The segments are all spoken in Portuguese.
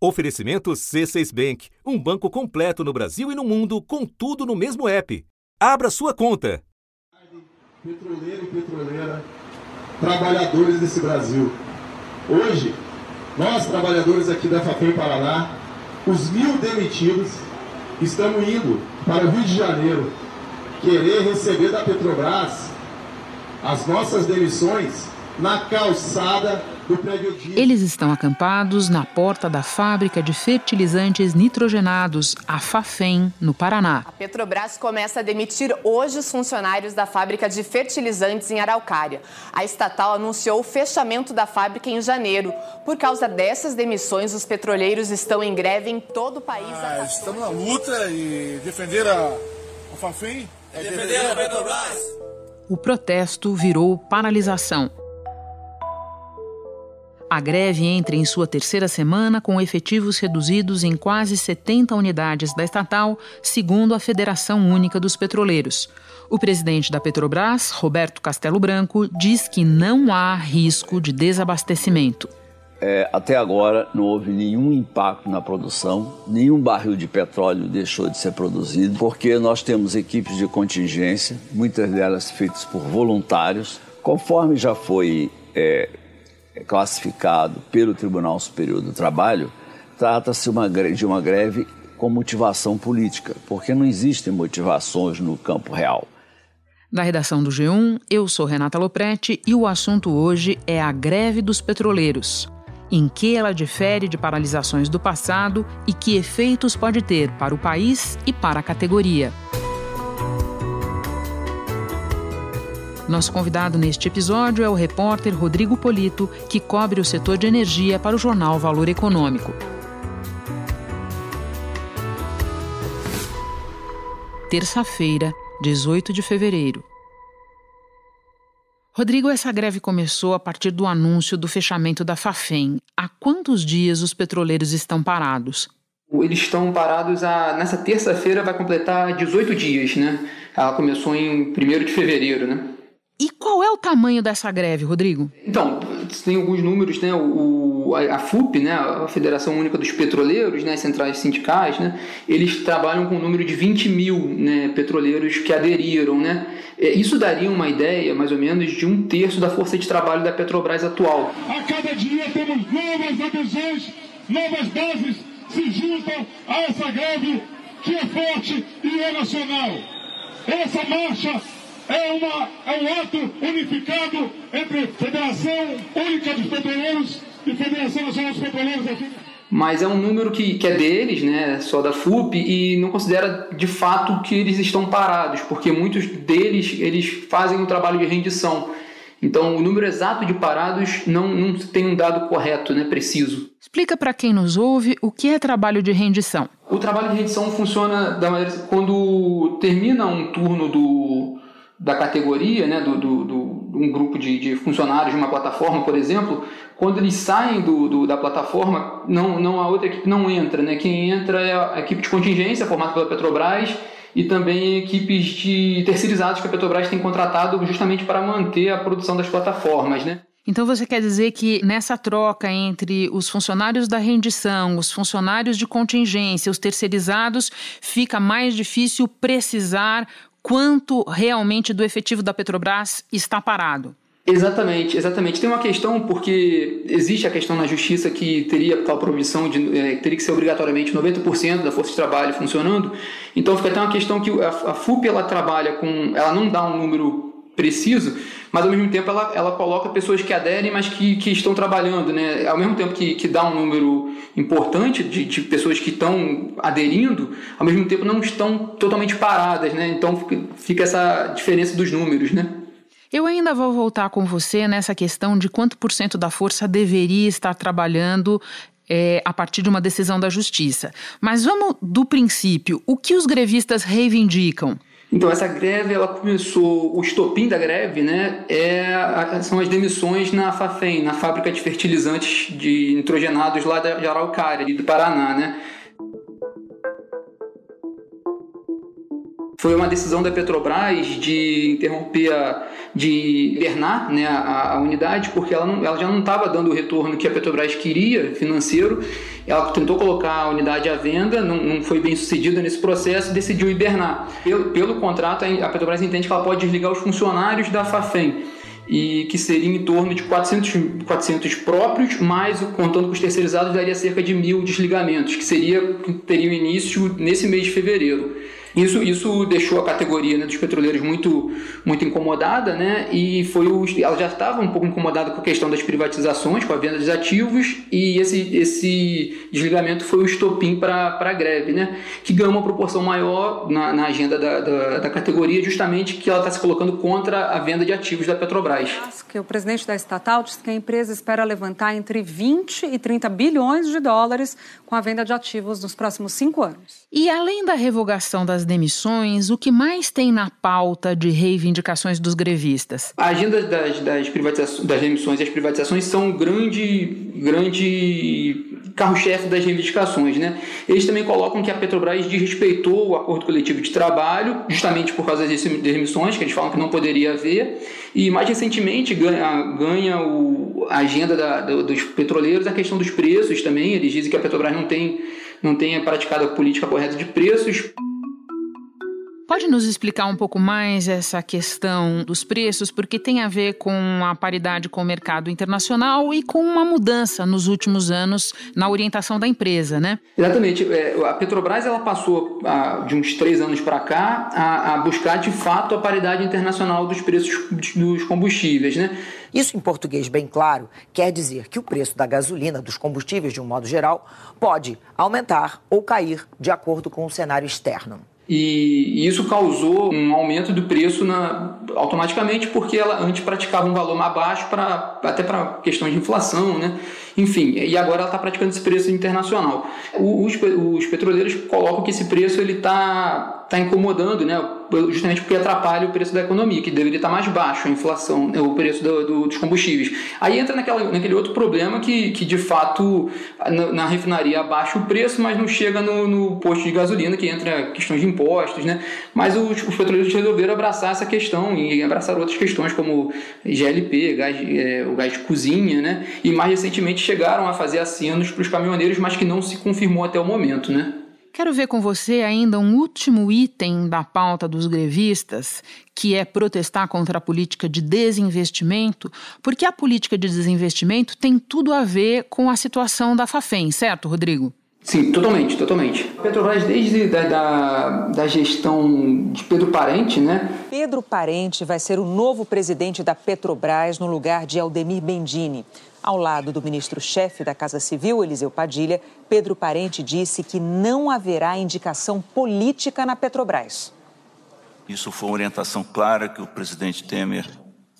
Oferecimento C6 Bank, um banco completo no Brasil e no mundo, com tudo no mesmo app. Abra sua conta. Petroleiro e petroleira, trabalhadores desse Brasil. Hoje, nós trabalhadores aqui da FAPEM Paraná, os mil demitidos, estamos indo para o Rio de Janeiro querer receber da Petrobras as nossas demissões na calçada. Eles estão acampados na porta da fábrica de fertilizantes nitrogenados, a Fafem, no Paraná. A Petrobras começa a demitir hoje os funcionários da fábrica de fertilizantes em Araucária. A estatal anunciou o fechamento da fábrica em janeiro. Por causa dessas demissões, os petroleiros estão em greve em todo o país. Ah, estamos na luta e defender a, a Fafem é defender a Petrobras. O protesto virou paralisação. A greve entra em sua terceira semana com efetivos reduzidos em quase 70 unidades da estatal, segundo a Federação Única dos Petroleiros. O presidente da Petrobras, Roberto Castelo Branco, diz que não há risco de desabastecimento. É, até agora não houve nenhum impacto na produção, nenhum barril de petróleo deixou de ser produzido, porque nós temos equipes de contingência, muitas delas feitas por voluntários, conforme já foi é, classificado pelo Tribunal Superior do Trabalho, trata-se de uma greve com motivação política, porque não existem motivações no campo real. Da redação do G1, eu sou Renata Loprete e o assunto hoje é a greve dos petroleiros. Em que ela difere de paralisações do passado e que efeitos pode ter para o país e para a categoria. Nosso convidado neste episódio é o repórter Rodrigo Polito, que cobre o setor de energia para o jornal Valor Econômico. Terça-feira, 18 de fevereiro. Rodrigo, essa greve começou a partir do anúncio do fechamento da Fafem. Há quantos dias os petroleiros estão parados? Eles estão parados a, nessa terça-feira, vai completar 18 dias, né? Ela começou em 1 de fevereiro, né? E qual é o tamanho dessa greve, Rodrigo? Então, tem alguns números, né? O, a, a FUP, né? a Federação Única dos Petroleiros, né? centrais sindicais, né? eles trabalham com um número de 20 mil né? petroleiros que aderiram. Né? É, isso daria uma ideia, mais ou menos, de um terço da força de trabalho da Petrobras atual. A cada dia temos novas adesões, novas bases se juntam a essa greve que é forte e é nacional. Essa marcha é, uma, é um ato unificado entre Federação Única dos Petroleiros e Federação Nacional dos Petroleiros aqui. Mas é um número que, que é deles, né, só da FUP, e não considera de fato que eles estão parados, porque muitos deles eles fazem um trabalho de rendição. Então, o número exato de parados não, não tem um dado correto, né, preciso. Explica para quem nos ouve o que é trabalho de rendição. O trabalho de rendição funciona da maneira quando termina um turno do, da categoria, né, do, do, do um grupo de, de, funcionários de uma plataforma, por exemplo, quando eles saem do, do, da plataforma, não, não a outra equipe não entra, né? Quem entra é a equipe de contingência formada pela Petrobras e também equipes de terceirizados que a Petrobras tem contratado justamente para manter a produção das plataformas, né? Então você quer dizer que nessa troca entre os funcionários da rendição, os funcionários de contingência, os terceirizados, fica mais difícil precisar quanto realmente do efetivo da Petrobras está parado. Exatamente, exatamente. Tem uma questão porque existe a questão na justiça que teria a proibição de é, teria que ser obrigatoriamente 90% da força de trabalho funcionando. Então fica até uma questão que a, a FUP ela trabalha com, ela não dá um número preciso, mas ao mesmo tempo ela, ela coloca pessoas que aderem, mas que, que estão trabalhando, né? Ao mesmo tempo que, que dá um número importante de, de pessoas que estão aderindo, ao mesmo tempo não estão totalmente paradas, né? Então fica, essa diferença dos números, né? Eu ainda vou voltar com você nessa questão de quanto por cento da força deveria estar trabalhando é, a partir de uma decisão da justiça. Mas vamos do princípio. O que os grevistas reivindicam? Então essa greve ela começou, o estopim da greve, né, é, são as demissões na Fafem, na fábrica de fertilizantes de nitrogenados lá de Araucária, do Paraná, né. Foi uma decisão da Petrobras de interromper, a, de hibernar né, a, a unidade, porque ela, não, ela já não estava dando o retorno que a Petrobras queria, financeiro. Ela tentou colocar a unidade à venda, não, não foi bem sucedida nesse processo e decidiu hibernar. Pelo, pelo contrato, a Petrobras entende que ela pode desligar os funcionários da FAFEM e que seria em torno de 400, 400 próprios, mais contando com os terceirizados daria cerca de mil desligamentos, que seria teria início nesse mês de fevereiro. Isso, isso deixou a categoria né, dos petroleiros muito, muito incomodada, né? E foi o, ela já estava um pouco incomodada com a questão das privatizações, com a venda dos ativos, e esse, esse desligamento foi o estopim para a greve, né? Que ganhou uma proporção maior na, na agenda da, da, da, categoria, justamente que ela está se colocando contra a venda de ativos da Petrobras. Que o presidente da estatal disse que a empresa espera levantar entre 20 e 30 bilhões de dólares com a venda de ativos nos próximos cinco anos. E além da revogação das demissões, o que mais tem na pauta de reivindicações dos grevistas? A agenda das, das, privatizações, das demissões e as privatizações são um grande, grande carro-chefe das reivindicações. Né? Eles também colocam que a Petrobras desrespeitou o acordo coletivo de trabalho, justamente por causa das demissões, que eles falam que não poderia haver, e mais recentemente ganha, ganha o, a agenda da, dos petroleiros a questão dos preços também. Eles dizem que a Petrobras não tem não tenha praticado a política correta de preços. Pode nos explicar um pouco mais essa questão dos preços, porque tem a ver com a paridade com o mercado internacional e com uma mudança nos últimos anos na orientação da empresa, né? Exatamente. É, a Petrobras ela passou de uns três anos para cá a, buscar de fato a paridade internacional dos preços dos combustíveis, né? Isso, em português bem claro, quer dizer que o preço da gasolina, dos combustíveis de um modo geral, pode aumentar ou cair de acordo com o cenário externo. E isso causou um aumento do preço na, automaticamente porque ela antes praticava um valor mais baixo para até para questão de inflação, né? Enfim, e agora ela está praticando esse preço internacional. Os, os petroleiros colocam que esse preço ele está tá incomodando, né? Justamente porque atrapalha o preço da economia, que deveria estar tá mais baixo a inflação, né? o preço do, do, dos combustíveis. Aí entra naquela, naquele outro problema que, que de fato na, na refinaria abaixa o preço, mas não chega no, no, posto de gasolina, que entra questões de impostos, né? Mas os, os petroleiros resolveram abraçar essa questão e abraçar outras questões como GLP, gás, é, o gás de cozinha, né? E mais recentemente chegaram a fazer acenos para os caminhoneiros, mas que não se confirmou até o momento, né? Quero ver com você ainda um último item da pauta dos grevistas, que é protestar contra a política de desinvestimento, porque a política de desinvestimento tem tudo a ver com a situação da Fafem, certo, Rodrigo? Sim, totalmente, totalmente. Petrobras, desde da, da, da, gestão de Pedro Parente, né? Pedro Parente vai ser o novo presidente da Petrobras no lugar de Aldemir Bendini. Ao lado do ministro-chefe da Casa Civil, Eliseu Padilha, Pedro Parente disse que não haverá indicação política na Petrobras. Isso foi uma orientação clara que o presidente Temer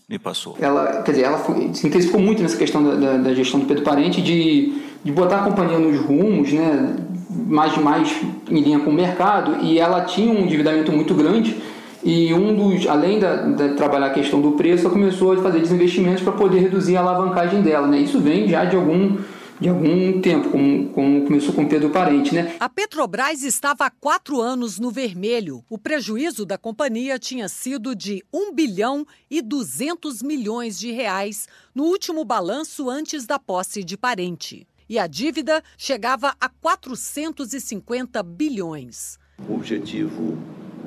me passou. Ela, quer dizer, ela foi, se intensificou muito nessa questão da, da, da, gestão do Pedro Parente de, de botar a companhia nos rumos, né, mais mais em linha com o mercado, e ela tinha um endividamento muito grande e um dos, além de trabalhar a questão do preço, ela começou a fazer desinvestimentos para poder reduzir a alavancagem dela. Né? Isso vem já de algum de algum tempo, como, como, começou com Pedro Parente, né? A Petrobras estava há quatro anos no vermelho. O prejuízo da companhia tinha sido de 1 bilhão e 200 milhões de reais no último balanço antes da posse de Parente. E a dívida chegava a 450 bilhões. O objetivo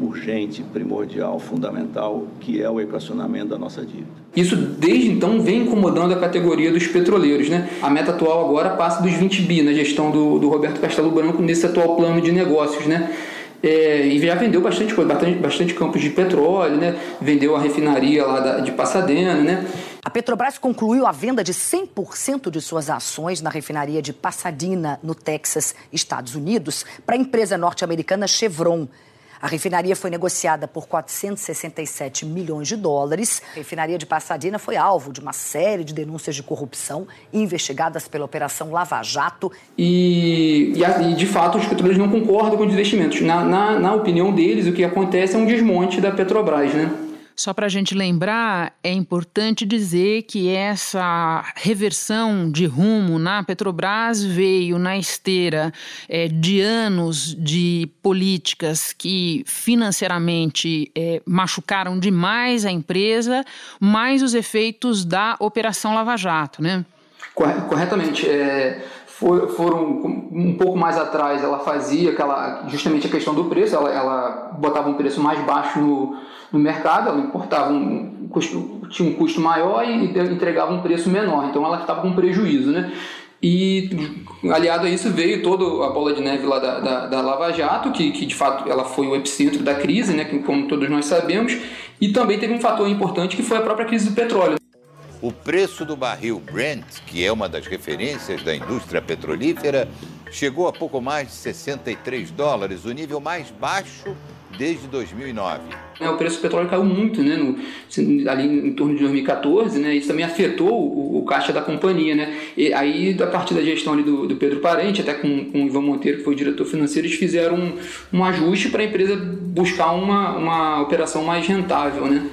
urgente, primordial, fundamental, que é o equacionamento da nossa dívida. Isso desde então vem incomodando a categoria dos petroleiros. Né? A meta atual agora passa dos 20 bi na gestão do, do Roberto Castelo Branco nesse atual plano de negócios. Né? É, e já vendeu bastante coisa, bastante, bastante campos de petróleo, né? vendeu a refinaria lá da, de Pasadena. Né? A Petrobras concluiu a venda de 100% de suas ações na refinaria de Pasadena, no Texas, Estados Unidos, para a empresa norte-americana Chevron. A refinaria foi negociada por 467 milhões de dólares. A refinaria de Passadina foi alvo de uma série de denúncias de corrupção investigadas pela Operação Lava Jato. E, e, de fato, os petroleiros não concordam com os investimentos. Na, na, na opinião deles, o que acontece é um desmonte da Petrobras, né? Só para a gente lembrar, é importante dizer que essa reversão de rumo na Petrobras veio na esteira é, de anos de políticas que financeiramente é, machucaram demais a empresa, mais os efeitos da Operação Lava Jato, né? Corretamente. É, foram um pouco mais atrás, ela fazia aquela, justamente a questão do preço, ela, ela botava um preço mais baixo no, no mercado, ela importava um custo, tinha um custo maior e entregava um preço menor, então ela estava com prejuízo, né? E aliado a isso veio toda a bola de neve lá da, da, da, Lava Jato, que, que de fato ela foi o epicentro da crise, né, como todos nós sabemos, e também teve um fator importante que foi a própria crise do petróleo. O preço do barril Brent, que é uma das referências da indústria petrolífera, chegou a pouco mais de 63 dólares, o nível mais baixo desde 2009. É, o preço do petróleo caiu muito, né, no, ali em torno de 2014, né, isso também afetou o, o caixa da companhia, né, e aí a partir da gestão ali do, do Pedro Parente, até com, com o Ivan Monteiro, que foi o diretor financeiro, eles fizeram um, um ajuste para a empresa buscar uma, uma operação mais rentável, né.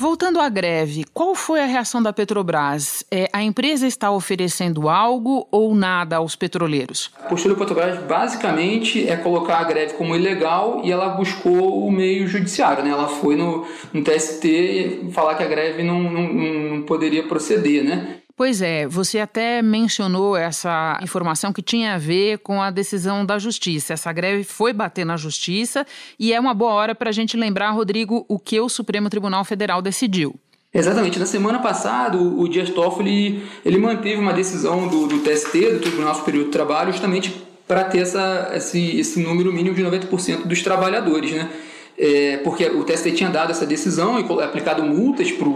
Voltando à greve, qual foi a reação da Petrobras? É, a empresa está oferecendo algo ou nada aos petroleiros? A postura da Petrobras basicamente é colocar a greve como ilegal e ela buscou o meio judiciário. Né? Ela foi no, no TST falar que a greve não, não, não poderia proceder. Né? Pois é, você até mencionou essa informação que tinha a ver com a decisão da justiça. Essa greve foi bater na justiça e é uma boa hora para a gente lembrar, Rodrigo, o que o Supremo Tribunal Federal decidiu. Exatamente. Na semana passada, o Dias Toffoli ele manteve uma decisão do, do TST, do Tribunal Superior do Trabalho, justamente para ter essa, esse, esse número mínimo de 90% dos trabalhadores, né? É, porque o TST tinha dado essa decisão e aplicado multas para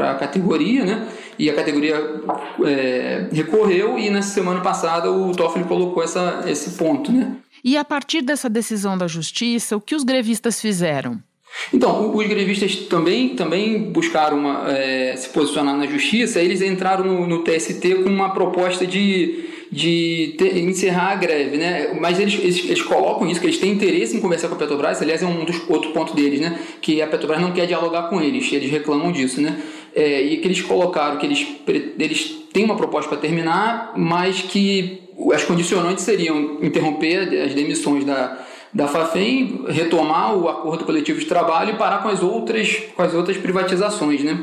a categoria, né? E a categoria é, recorreu e na semana passada o Toffoli colocou essa, esse ponto, né? E a partir dessa decisão da justiça, o que os grevistas fizeram? Então, os grevistas também, também buscaram uma, é, se posicionar na justiça, eles entraram no, no TST com uma proposta de de ter, encerrar a greve, né? Mas eles, eles, eles, colocam isso, que eles têm interesse em conversar com a Petrobras, aliás, é um dos outro ponto deles, né? Que a Petrobras não quer dialogar com eles, eles reclamam disso, né? É, e que eles colocaram que eles, eles têm uma proposta para terminar, mas que as condicionantes seriam interromper as demissões da, da FAFEM, retomar o acordo coletivo de trabalho e parar com as outras, com as outras privatizações, né?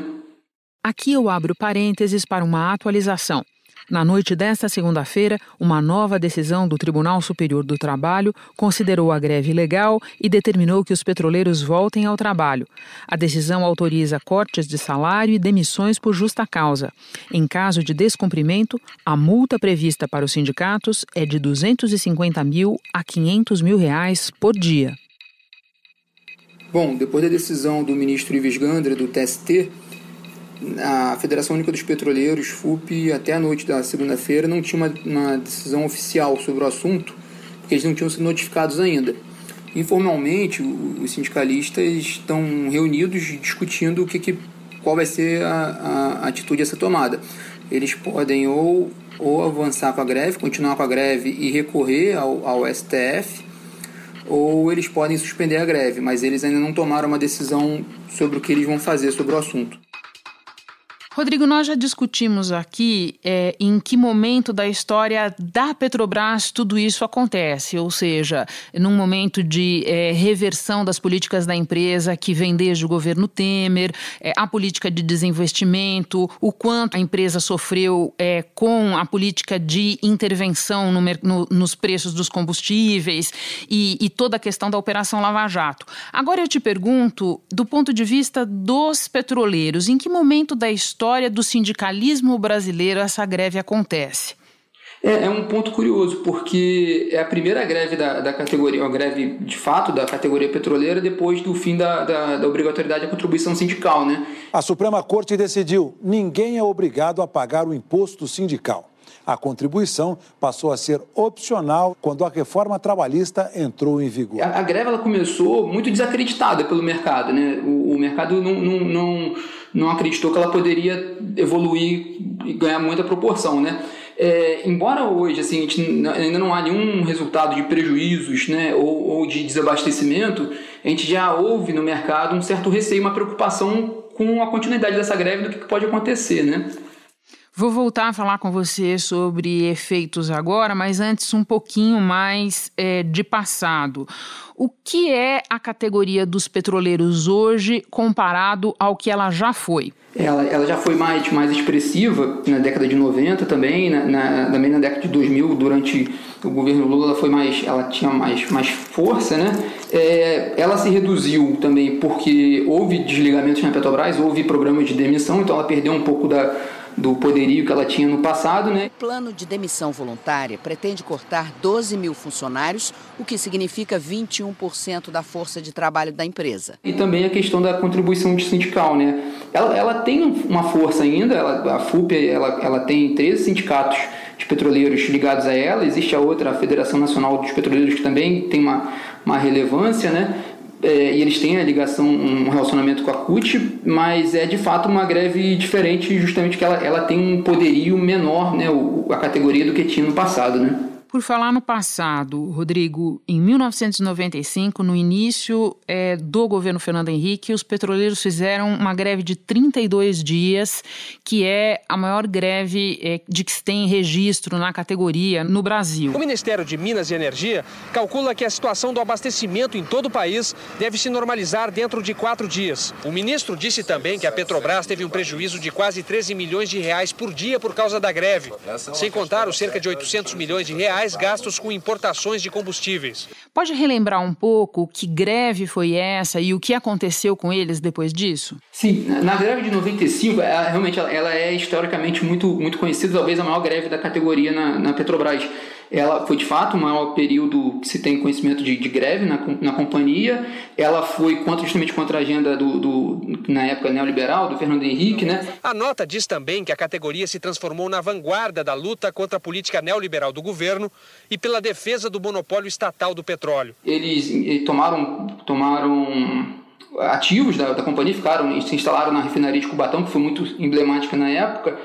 Aqui eu abro parênteses para uma atualização. Na noite desta segunda-feira, uma nova decisão do Tribunal Superior do Trabalho considerou a greve legal e determinou que os petroleiros voltem ao trabalho. A decisão autoriza cortes de salário e demissões por justa causa. Em caso de descumprimento, a multa prevista para os sindicatos é de 250 mil a 500 mil reais por dia. Bom, depois da decisão do ministro Ives Gandra, do TST, a Federação Única dos Petroleiros, FUP, até a noite da segunda-feira não tinha uma, uma, decisão oficial sobre o assunto, porque eles não tinham sido notificados ainda. Informalmente, os sindicalistas estão reunidos discutindo o que, que qual vai ser a, a atitude a ser tomada. Eles podem ou, ou avançar com a greve, continuar com a greve e recorrer ao, ao STF, ou eles podem suspender a greve, mas eles ainda não tomaram uma decisão sobre o que eles vão fazer sobre o assunto. Rodrigo, nós já discutimos aqui é, em que momento da história da Petrobras tudo isso acontece, ou seja, num momento de é, reversão das políticas da empresa que vem desde o governo Temer, é, a política de desinvestimento, o quanto a empresa sofreu é, com a política de intervenção no, no, nos preços dos combustíveis e, e toda a questão da Operação Lava Jato. Agora eu te pergunto, do ponto de vista dos petroleiros, em que momento da história história do sindicalismo brasileiro essa greve acontece? É, é, um ponto curioso, porque é a primeira greve da, da categoria, uma greve de fato da categoria petroleira depois do fim da, da, da obrigatoriedade da contribuição sindical, né? A Suprema Corte decidiu: ninguém é obrigado a pagar o imposto sindical. A contribuição passou a ser opcional quando a reforma trabalhista entrou em vigor. A, a greve ela começou muito desacreditada pelo mercado. Né? O, o mercado não, não, não, não acreditou que ela poderia evoluir e ganhar muita proporção. Né? É, embora hoje assim, ainda não há nenhum resultado de prejuízos né, ou, ou, de desabastecimento, a gente já houve no mercado um certo receio, uma preocupação com a continuidade dessa greve do que pode acontecer. Né? Vou voltar a falar com você sobre efeitos agora, mas antes um pouquinho mais é, de passado. O que é a categoria dos petroleiros hoje comparado ao que ela já foi? Ela, ela já foi mais, mais expressiva na década de 90 também, na, na, também na década de 2000, durante o governo Lula, ela, foi mais, ela tinha mais, mais força, né? É, ela se reduziu também porque houve desligamentos na Petrobras, houve programas de demissão, então ela perdeu um pouco da do poderio que ela tinha no passado. Né? O plano de demissão voluntária pretende cortar 12 mil funcionários, o que significa 21% da força de trabalho da empresa. E também a questão da contribuição de sindical. Né? Ela, ela tem uma força ainda, ela, a FUP ela, ela tem 13 sindicatos de petroleiros ligados a ela, existe a outra, a Federação Nacional dos Petroleiros, que também tem uma, uma relevância, né? É, e eles têm a ligação, um relacionamento com a CUT, mas é de fato uma greve diferente, justamente que ela, ela tem um poderio menor, né, a categoria do que tinha no passado, né. Por falar no passado, Rodrigo, em 1995, no início é, do governo Fernando Henrique, os petroleiros fizeram uma greve de 32 dias, que é a maior greve é, de que se tem registro na categoria no Brasil. O Ministério de Minas e Energia calcula que a situação do abastecimento em todo o país deve se normalizar dentro de quatro dias. O ministro disse também que a Petrobras teve um prejuízo de quase 13 milhões de reais por dia por causa da greve, sem contar os cerca de 800 milhões de reais reais gastos com importações de combustíveis. Pode relembrar um pouco que greve foi essa e o que aconteceu com eles depois disso? Sim, na greve de 95, ela, realmente ela, ela é historicamente muito, muito conhecida, talvez a maior greve da categoria na, na Petrobras ela foi de fato o maior período que se tem conhecimento de, de greve na, na companhia. Ela foi contra, justamente contra a agenda do, do, na época neoliberal do Fernando Henrique, né? A nota diz também que a categoria se transformou na vanguarda da luta contra a política neoliberal do governo e pela defesa do monopólio estatal do petróleo. Eles eh, tomaram, tomaram ativos da, da companhia, ficaram, se instalaram na refinaria de Cubatão, que foi muito emblemática na época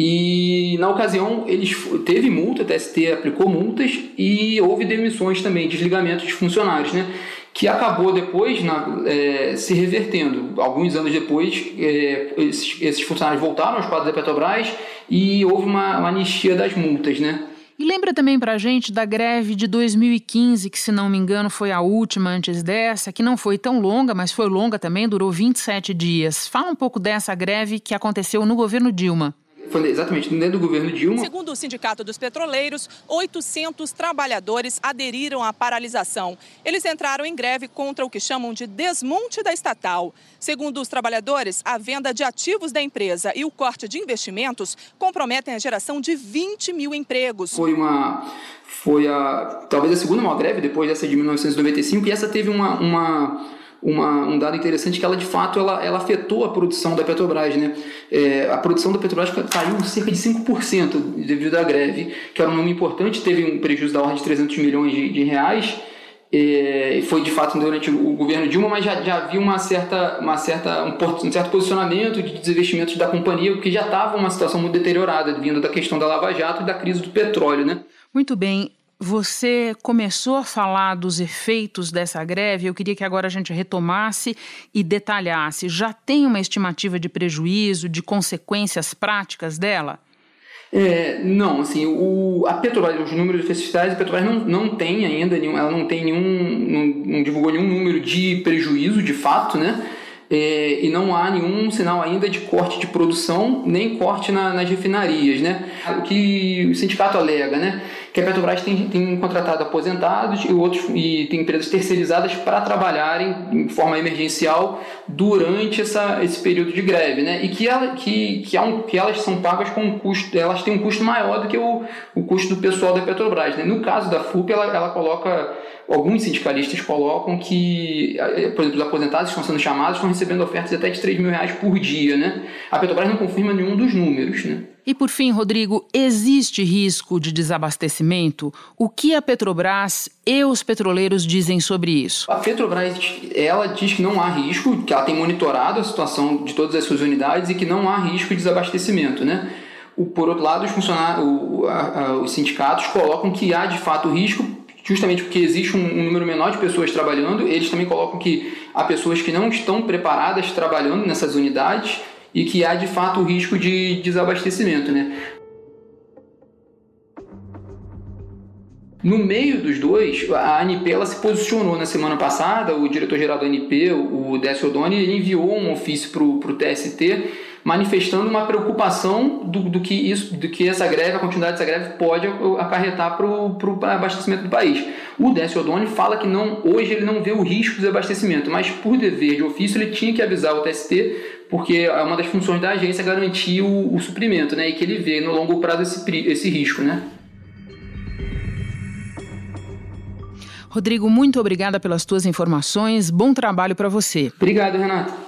e na ocasião eles teve multa, a TST aplicou multas e houve demissões também, desligamentos de funcionários, né? Que acabou depois na, é, se revertendo. Alguns anos depois, é, esses, esses, funcionários voltaram aos quadros da Petrobras e houve uma, uma anistia das multas, né? E lembra também pra gente da greve de 2015, que se não me engano foi a última antes dessa, que não foi tão longa, mas foi longa também, durou 27 dias. Fala um pouco dessa greve que aconteceu no governo Dilma. Foi exatamente dentro do governo Dilma. Segundo o Sindicato dos Petroleiros, 800 trabalhadores aderiram à paralisação. Eles entraram em greve contra o que chamam de desmonte da estatal. Segundo os trabalhadores, a venda de ativos da empresa e o corte de investimentos comprometem a geração de 20 mil empregos. Foi uma foi a talvez a segunda maior greve depois dessa de 1995 e essa teve uma, uma uma, um dado interessante que ela de fato ela, ela afetou a produção da Petrobras, né? É, a produção da Petrobras caiu cerca de 5% devido à greve, que era um número importante, teve um prejuízo da ordem de 300 milhões de, de reais, é, foi de fato durante o governo Dilma, mas já, já havia uma certa, uma certa, um, certo posicionamento de desinvestimentos da companhia, que já estava uma situação muito deteriorada, vindo da questão da Lava Jato e da crise do petróleo, né? Muito bem. Você começou a falar dos efeitos dessa greve, eu queria que agora a gente retomasse e detalhasse. Já tem uma estimativa de prejuízo, de consequências práticas dela? É, não, assim, o, a Petrobras, os números oficiais, a Petrobras não, não tem ainda, nenhum, ela não tem nenhum, não, não divulgou nenhum número de prejuízo de fato, né? É, e não há nenhum sinal ainda de corte de produção, nem corte na, nas refinarias, né? O que o sindicato alega, né? Que a Petrobras tem, tem contratado aposentados e outros e tem empresas terceirizadas para trabalharem em forma emergencial durante essa, esse período de greve, né? E que, ela, que, que, um, que elas são pagas com um custo, elas têm um custo maior do que o, o custo do pessoal da Petrobras. Né? No caso da FUP, ela, ela coloca alguns sindicalistas colocam que, por exemplo, os aposentados estão sendo chamados, estão recebendo ofertas até de 3 mil reais por dia, né? A Petrobras não confirma nenhum dos números, né? E por fim, Rodrigo, existe risco de desabastecimento? O que a Petrobras e os petroleiros dizem sobre isso? A Petrobras, ela diz que não há risco, que ela tem monitorado a situação de todas as suas unidades e que não há risco de desabastecimento, né? por outro lado, os, funcionários, os sindicatos colocam que há de fato risco, justamente porque existe um, número menor de pessoas trabalhando. Eles também colocam que há pessoas que não estão preparadas trabalhando nessas unidades e que há de fato o risco de desabastecimento. Né? No meio dos dois, a ANP ela se posicionou na semana passada, o diretor-geral da ANP, o Décio Odoni, ele enviou um ofício para o TST manifestando uma preocupação do, do, que isso, do que essa greve, a continuidade dessa greve pode acarretar para o abastecimento do país. O Décio Odoni fala que não, hoje ele não vê o risco de desabastecimento, mas por dever de ofício ele tinha que avisar o TST, porque é uma das funções da agência garantir o, o suprimento, né, e que ele vê no longo prazo esse, esse risco, né. Rodrigo, muito obrigada pelas tuas informações. Bom trabalho para você. Obrigado, Renato.